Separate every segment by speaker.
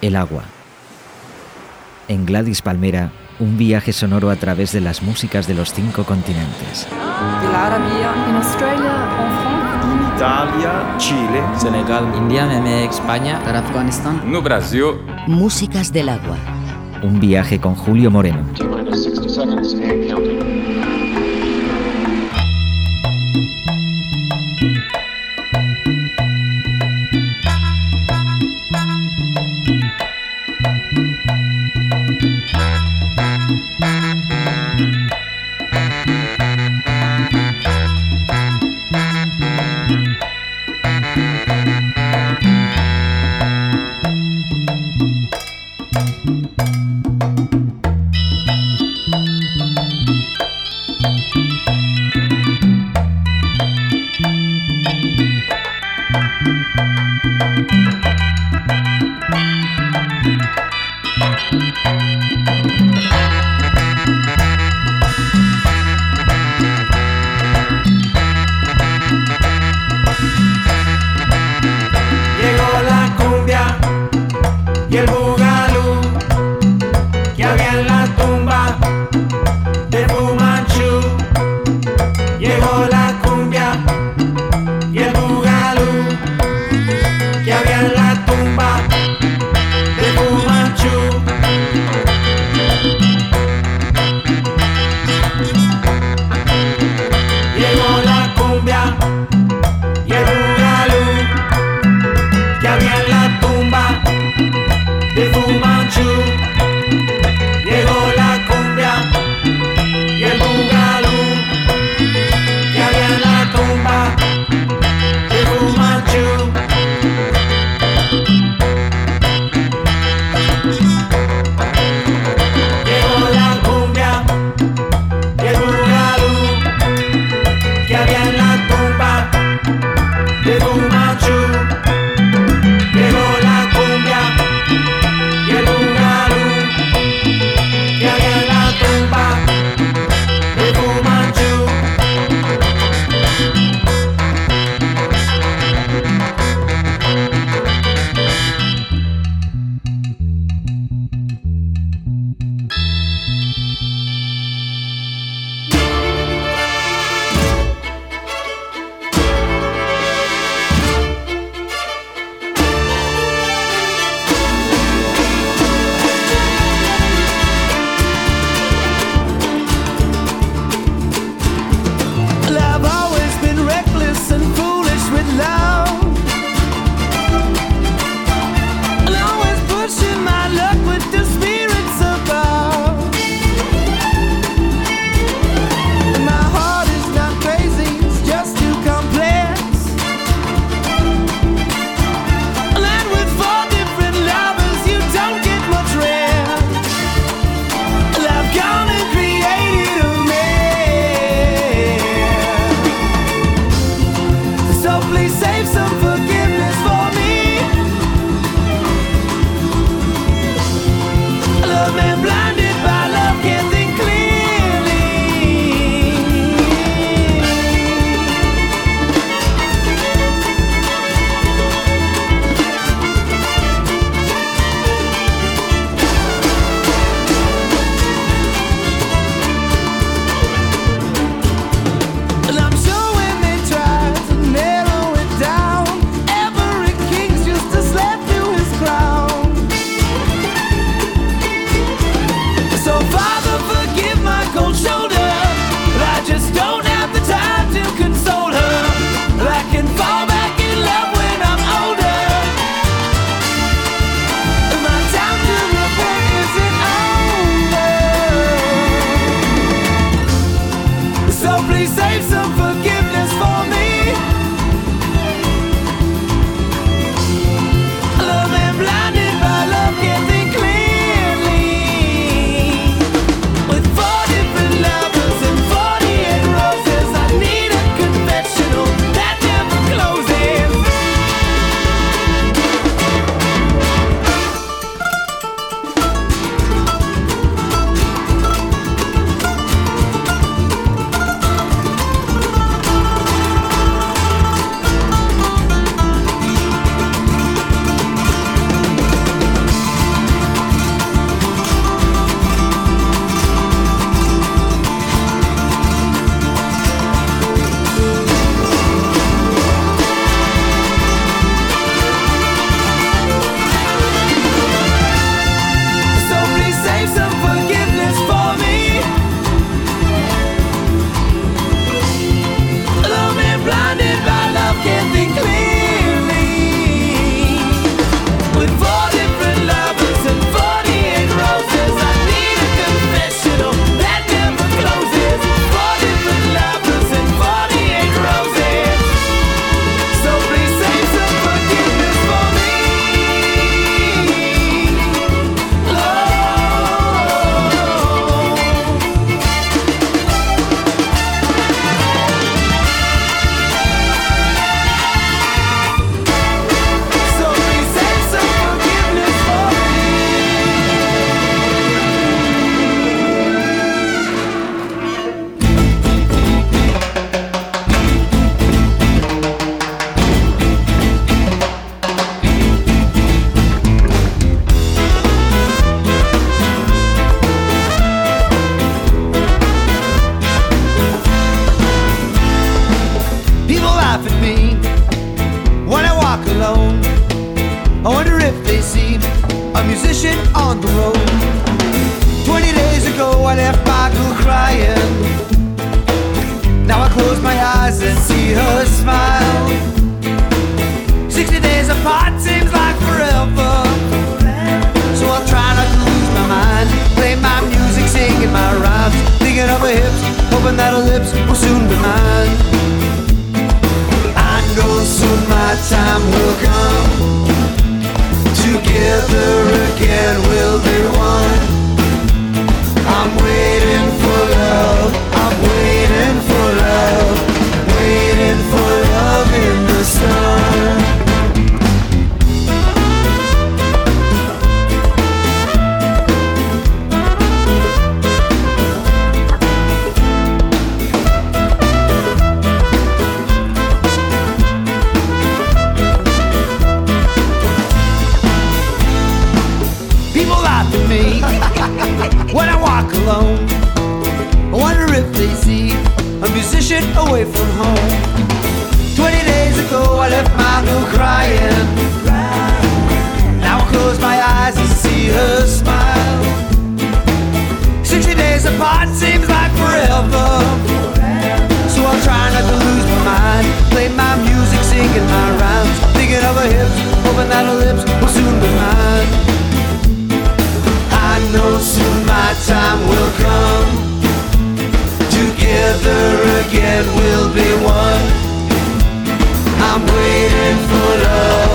Speaker 1: El agua. En Gladys Palmera, un viaje sonoro a través de las músicas de los cinco continentes.
Speaker 2: En Australia, en.
Speaker 3: Italia, Chile,
Speaker 4: Senegal,
Speaker 5: India, España,
Speaker 6: Afganistán.
Speaker 3: no Brasil.
Speaker 7: Músicas del agua.
Speaker 1: Un viaje con Julio Moreno.
Speaker 8: Away from home. Twenty days ago, I left my girl crying. Now I close my eyes and see her smile. Sixty days apart seems like forever. So I'll try not to lose my mind. Play my music, singing my rhymes. Thinking of her hips, hoping that her lips will soon be mine. I know soon my time will come. Together again for love.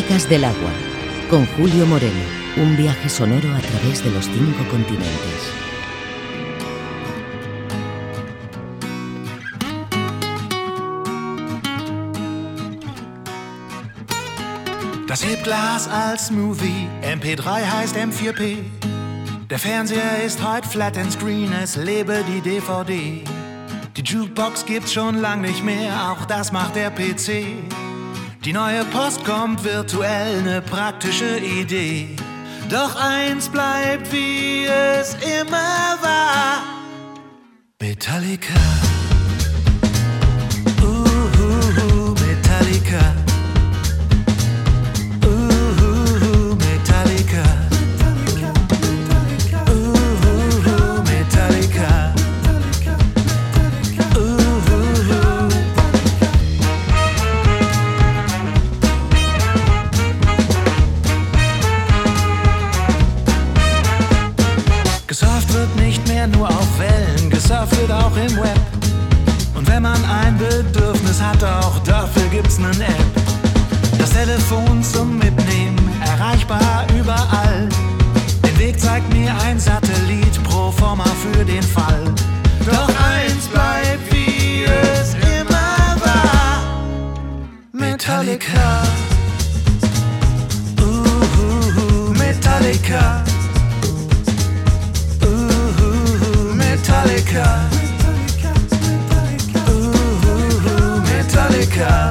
Speaker 9: Músicas del agua, con Julio Moreno, un viaje sonoro a través de los cinco continentes.
Speaker 10: Das Hebglas als Smoothie, MP3 heißt M4P. Der Fernseher ist heute flat and screen, es lebe die DVD. Die Jukebox gibt's schon lang nicht mehr, auch das macht der PC. Die neue Post kommt virtuell, ne praktische Idee. Doch eins bleibt, wie es immer war. Metallica. Gibt's nen App. Das Telefon zum Mitnehmen, erreichbar überall. Den Weg zeigt mir ein Satellit pro forma für den Fall. Doch eins bleibt, wie es immer war. Metallica. Uh, Metallica. Uh, Metallica. Uh, Metallica.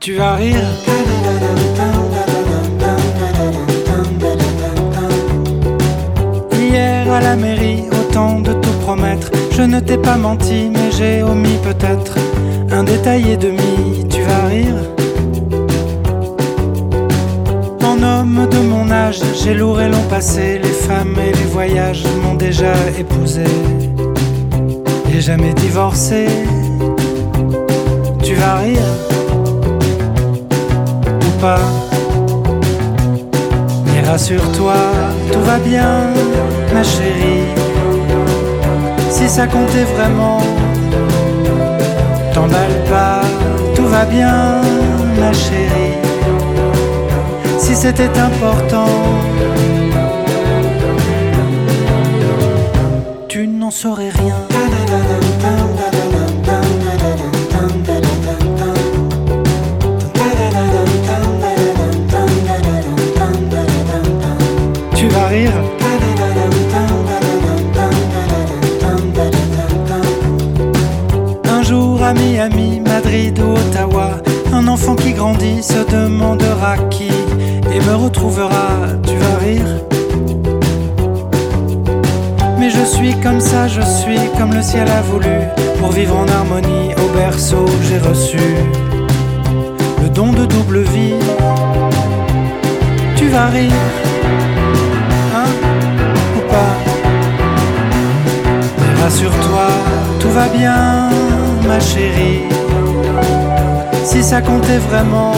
Speaker 11: Tu vas rire. Hier à la mairie, autant de tout promettre. Je ne t'ai pas menti, mais j'ai omis peut-être un détail et demi. Tu vas rire. En homme de mon âge, j'ai lourd et long passé. Les femmes et les voyages m'ont déjà épousé. Et jamais divorcé. Tu vas rire Mais rassure-toi, tout va bien, ma chérie. Si ça comptait vraiment, t'emballe pas, tout va bien, ma chérie. Si c'était important, n'en saurais rien. Miami, Madrid ou Ottawa, un enfant qui grandit se demandera qui et me retrouvera. Tu vas rire? Mais je suis comme ça, je suis comme le ciel a voulu. Pour vivre en harmonie, au berceau, j'ai reçu le don de double vie. Tu vas rire, hein, ou pas? Mais rassure-toi, tout va bien, ma chérie. Si ça comptait vraiment,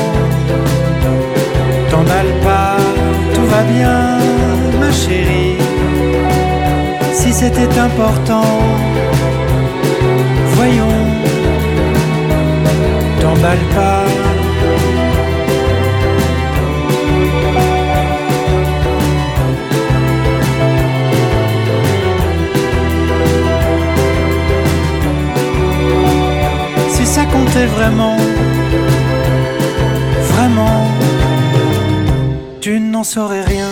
Speaker 11: t'emballe pas, tout va bien, ma chérie. Si c'était important, voyons, t'emballe pas. Vraiment, vraiment, tu n'en saurais rien.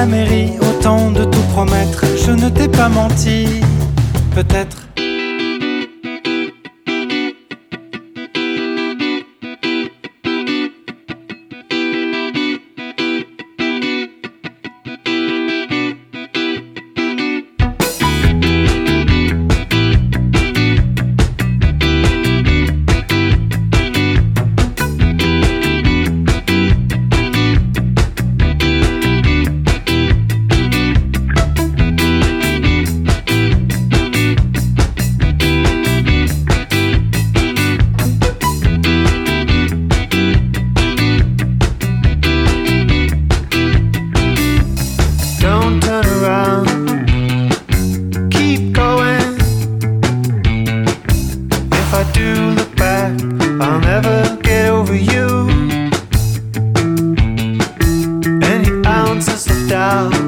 Speaker 11: La mairie, autant de tout promettre, je ne t'ai pas menti, peut-être.
Speaker 12: out.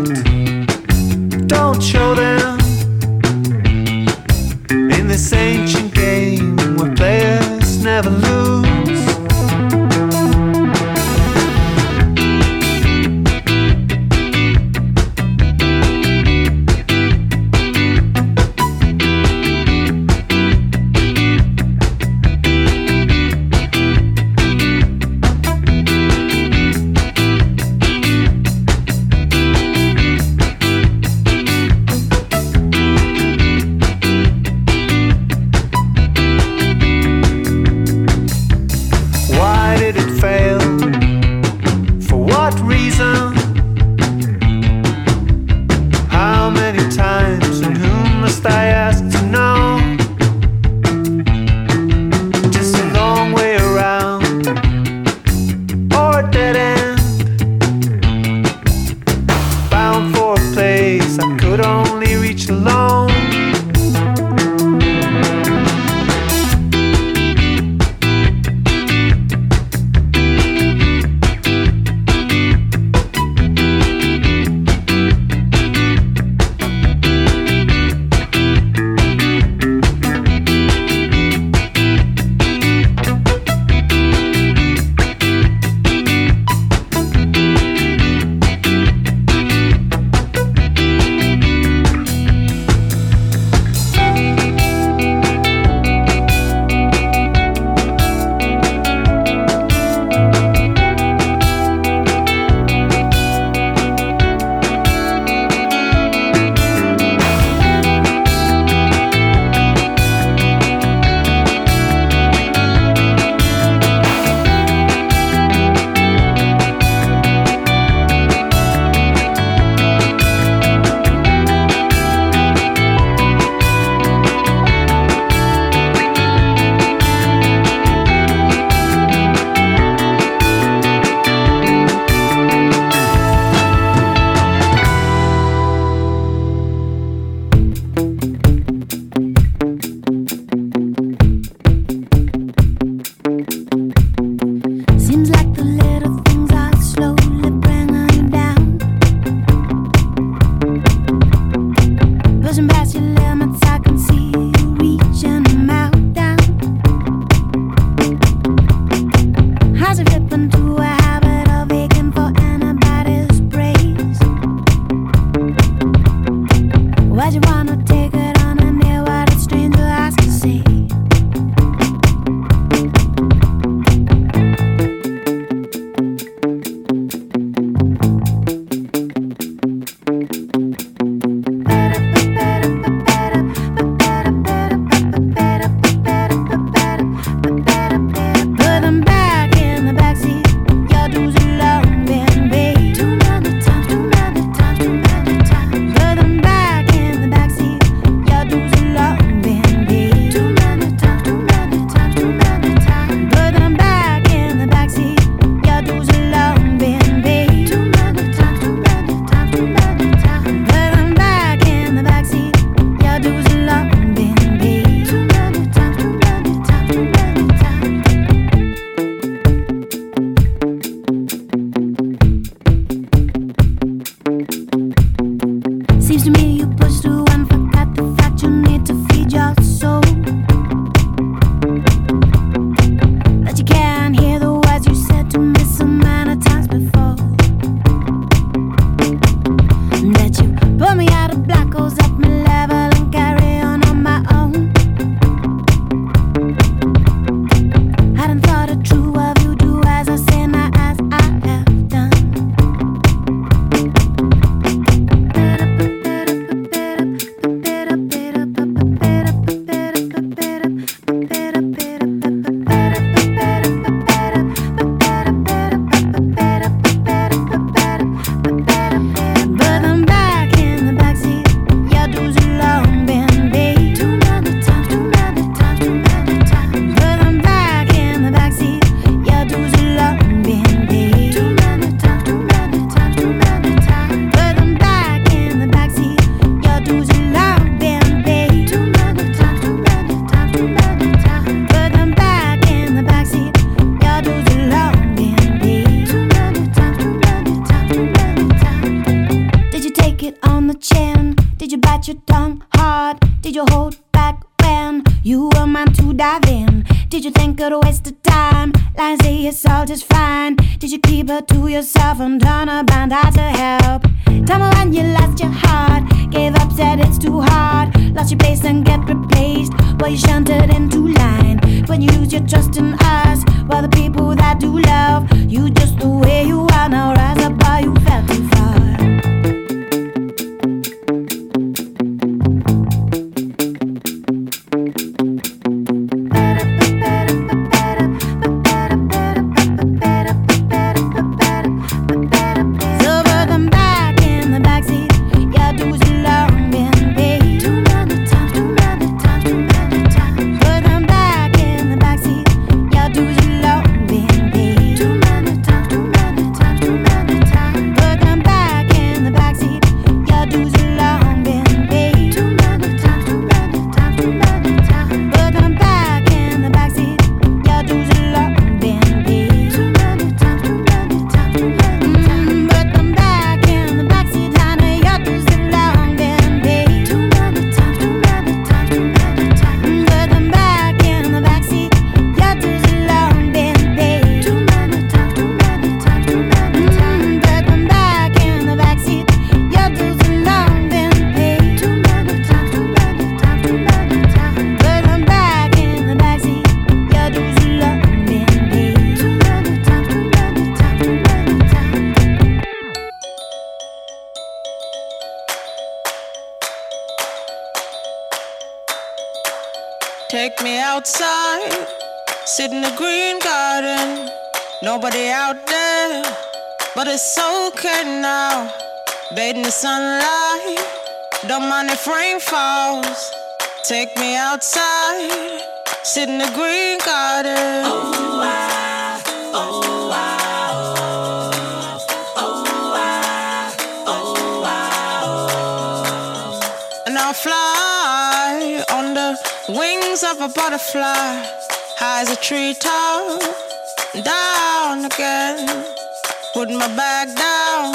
Speaker 12: Putting my bag down,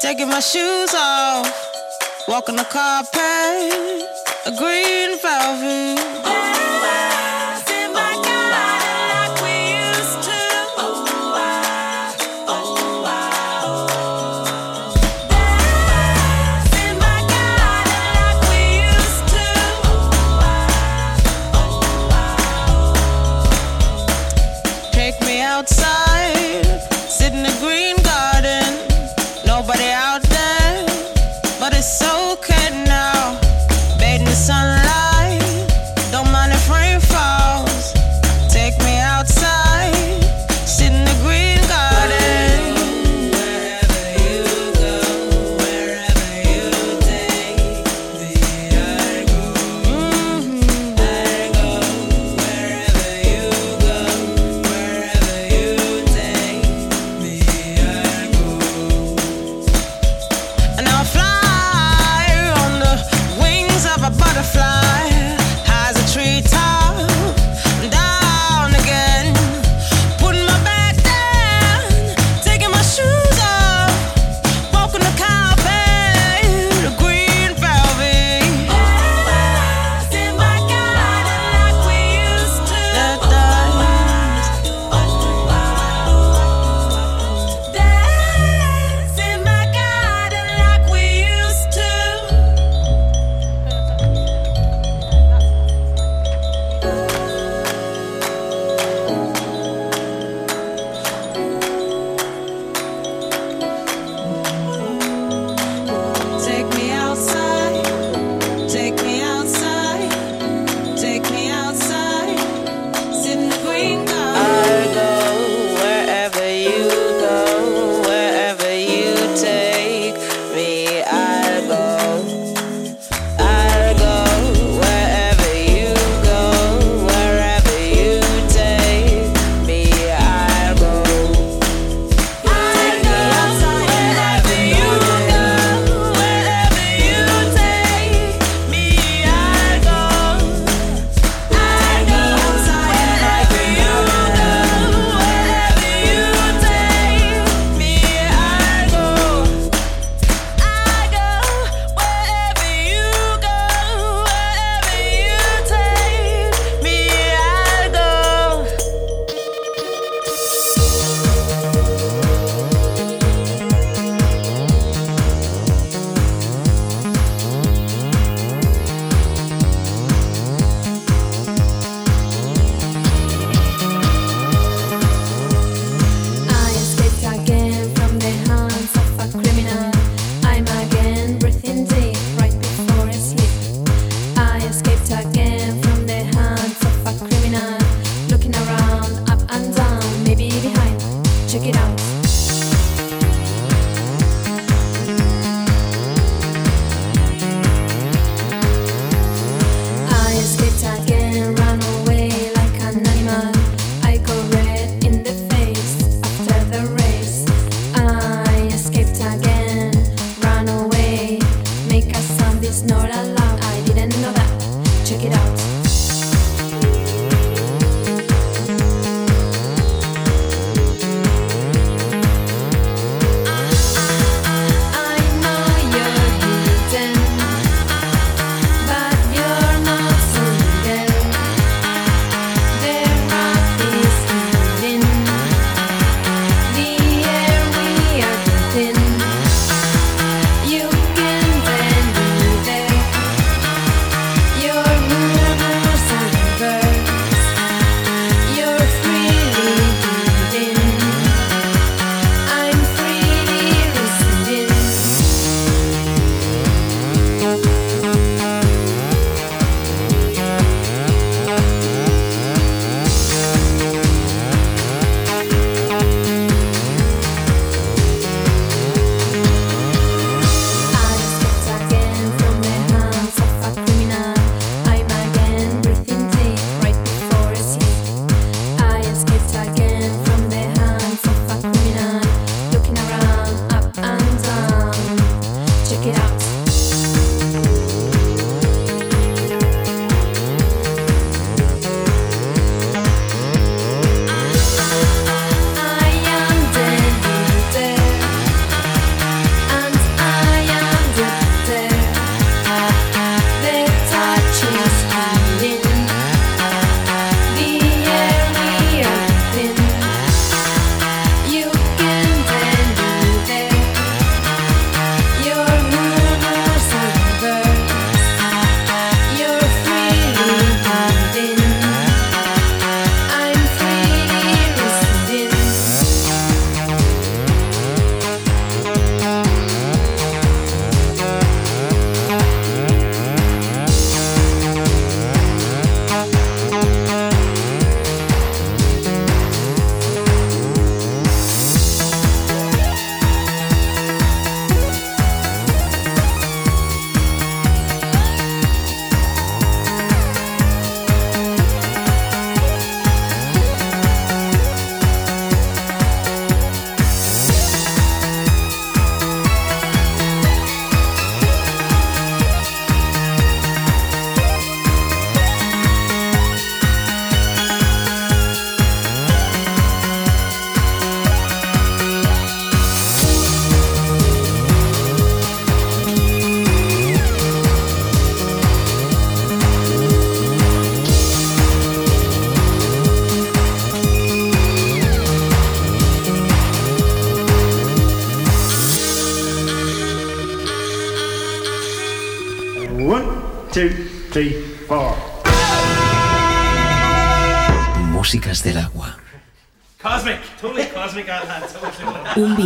Speaker 12: taking my shoes off, walking the carpet, a green velvet.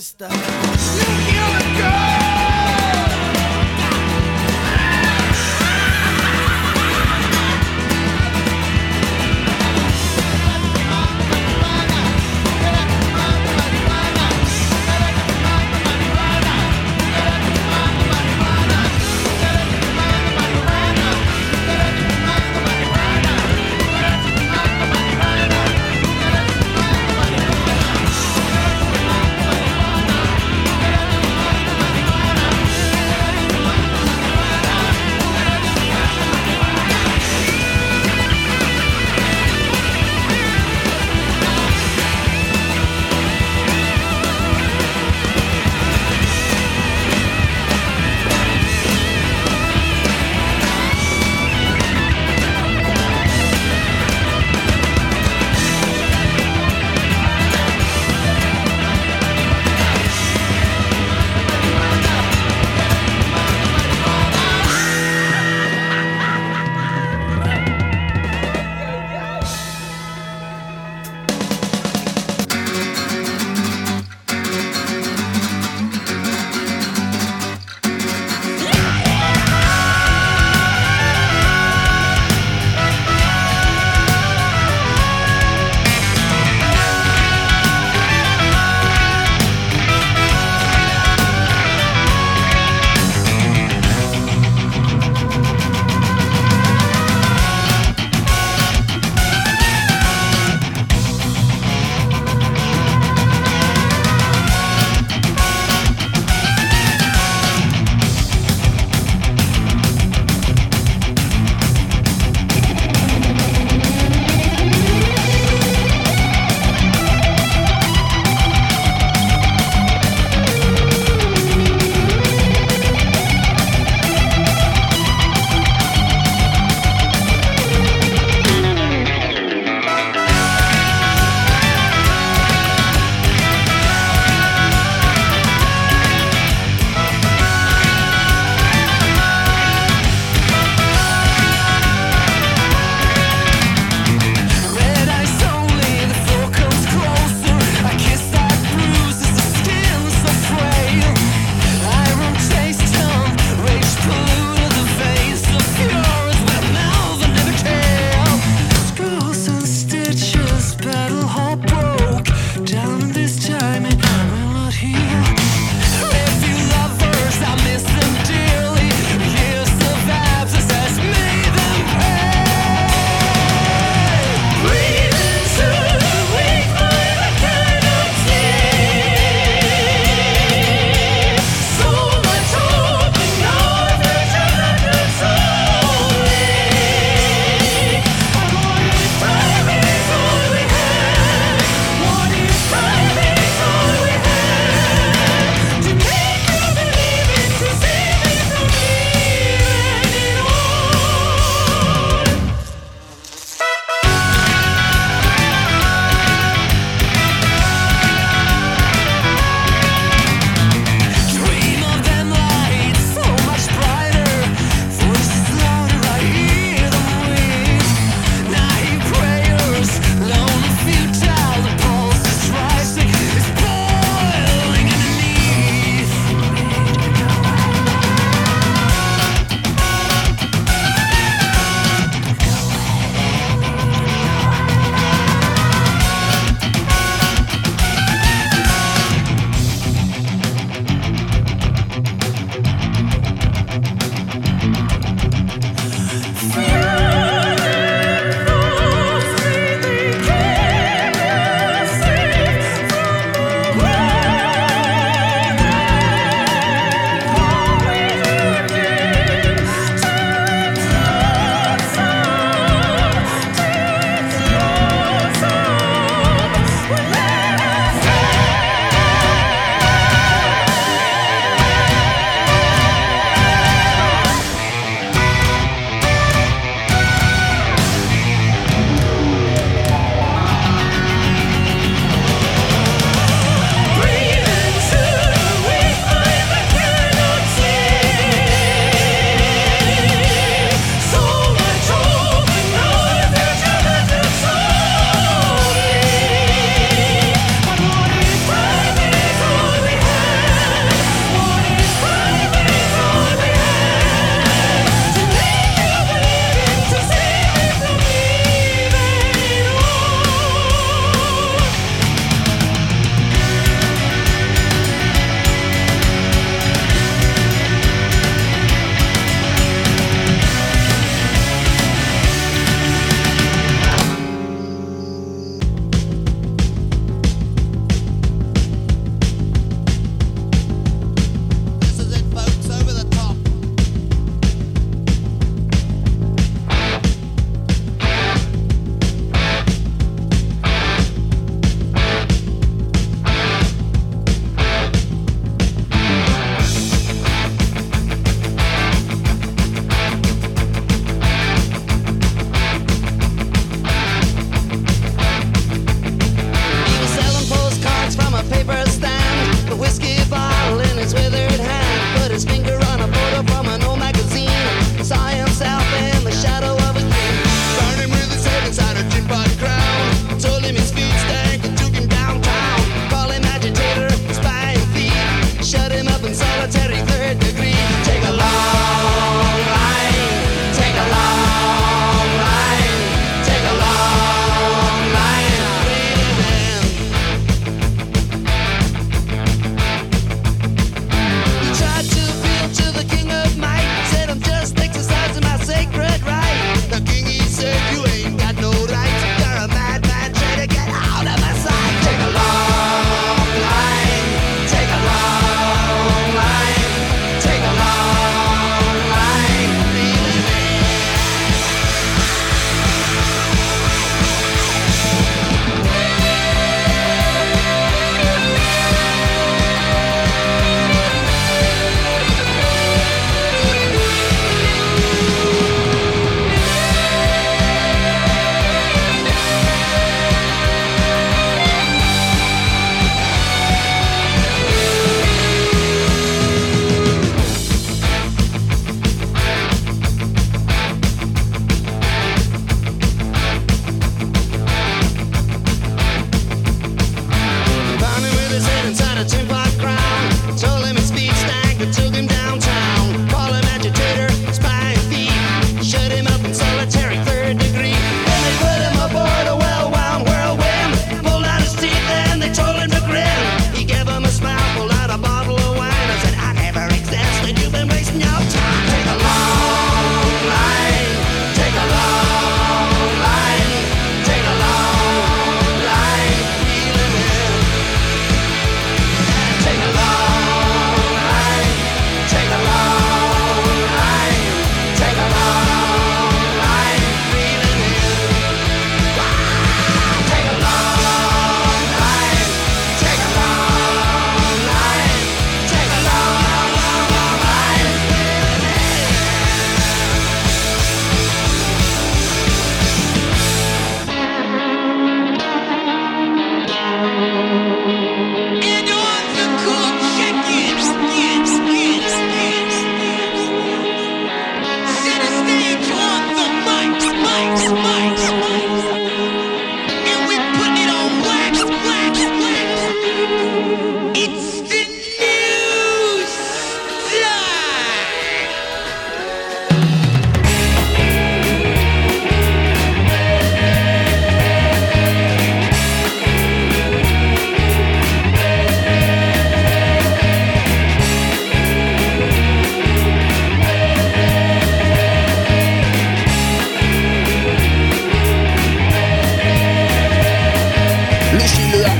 Speaker 13: sister.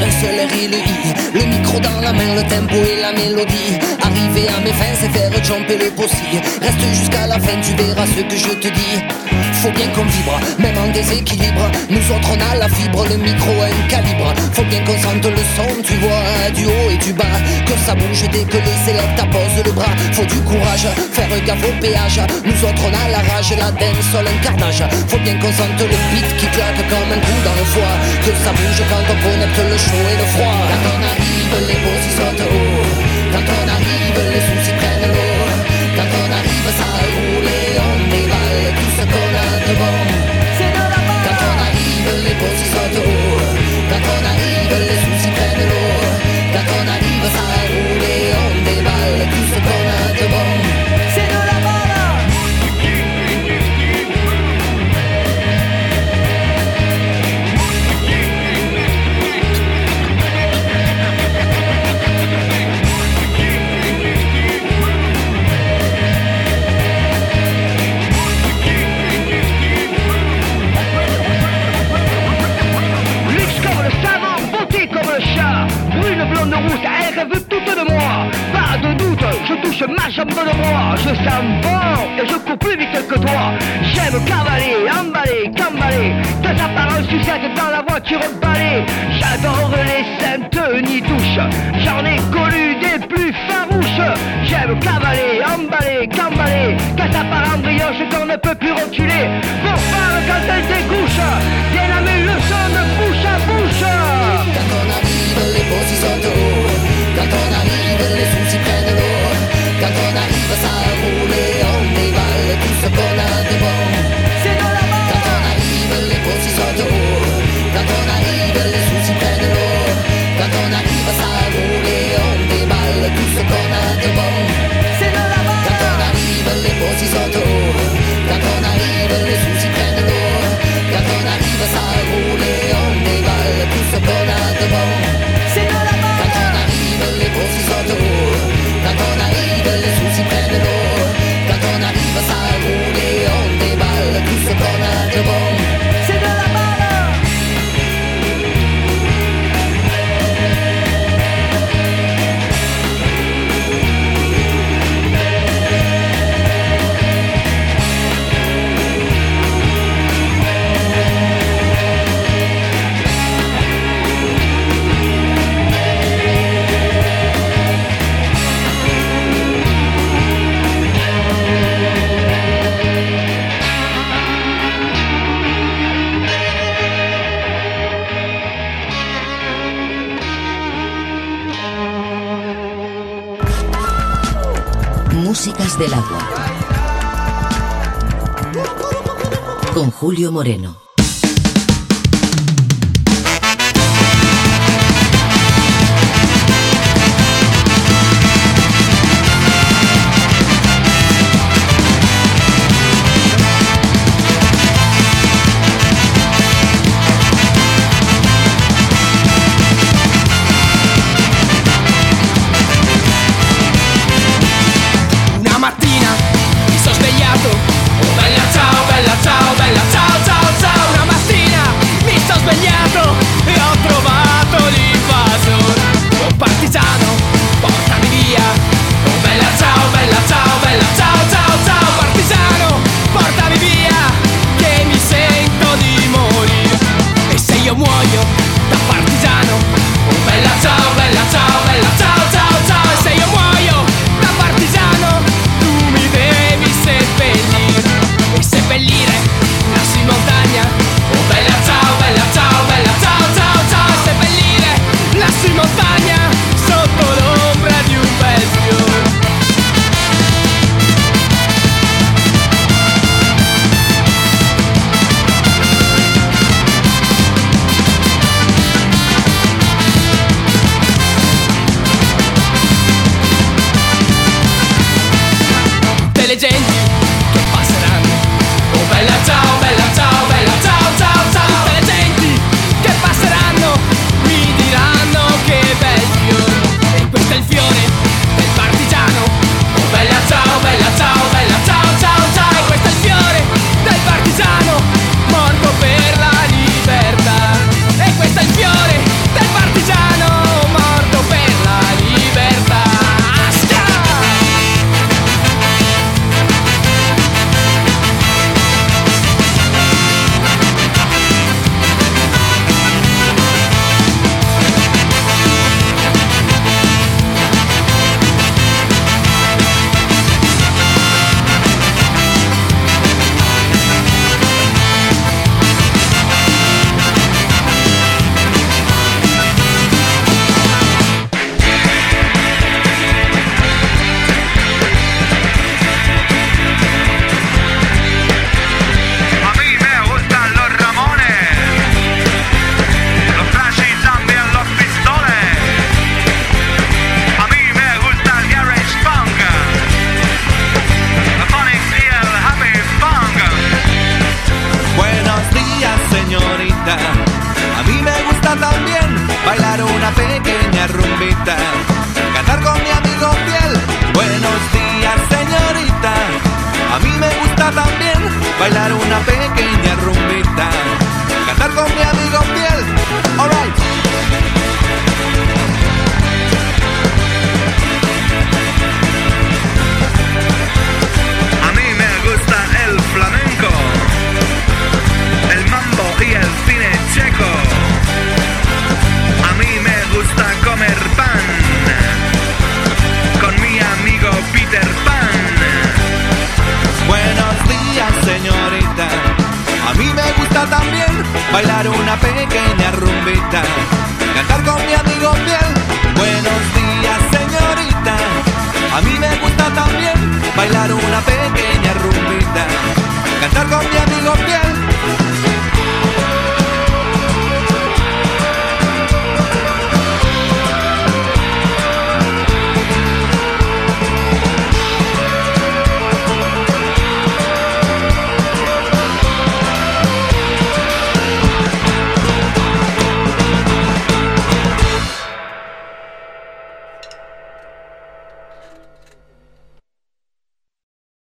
Speaker 13: Un seul R et le I. Le micro dans la main, le tempo et la mélodie. Arriver à mes fins, c'est faire jumper le possible. Reste jusqu'à la fin, tu verras ce que je te dis. Faut bien qu'on vibre, même en déséquilibre. Nous autres on a la fibre, le micro un calibre. Faut bien qu'on sente le son, tu vois, du haut et du bas. Que ça bouge dès que les sélects apposent le bras. Faut du courage, faire gaffe au péage. Nous autres on a la rage, la sol, un carnage. Faut bien qu'on sente le beat qui claque comme un coup dans le foie. Que ça bouge quand on connecte le chaud et le froid. Quand on arrive, les beaux y sautent haut. Quand on arrive,
Speaker 14: the bone. Je touche ma jambe de moi Je sens et je cours plus vite que toi. J'aime cavaler, emballer, cambaler Tes apparences sucettes dans la voiture emballée J'adore les saintes nitouches J'en ai connu des plus farouches. J'aime cavaler, emballer, cambaler Tes apparences brioches qu'on ne peut plus reculer. Pour faire quand elle découche Viens la le son de bouche à bouche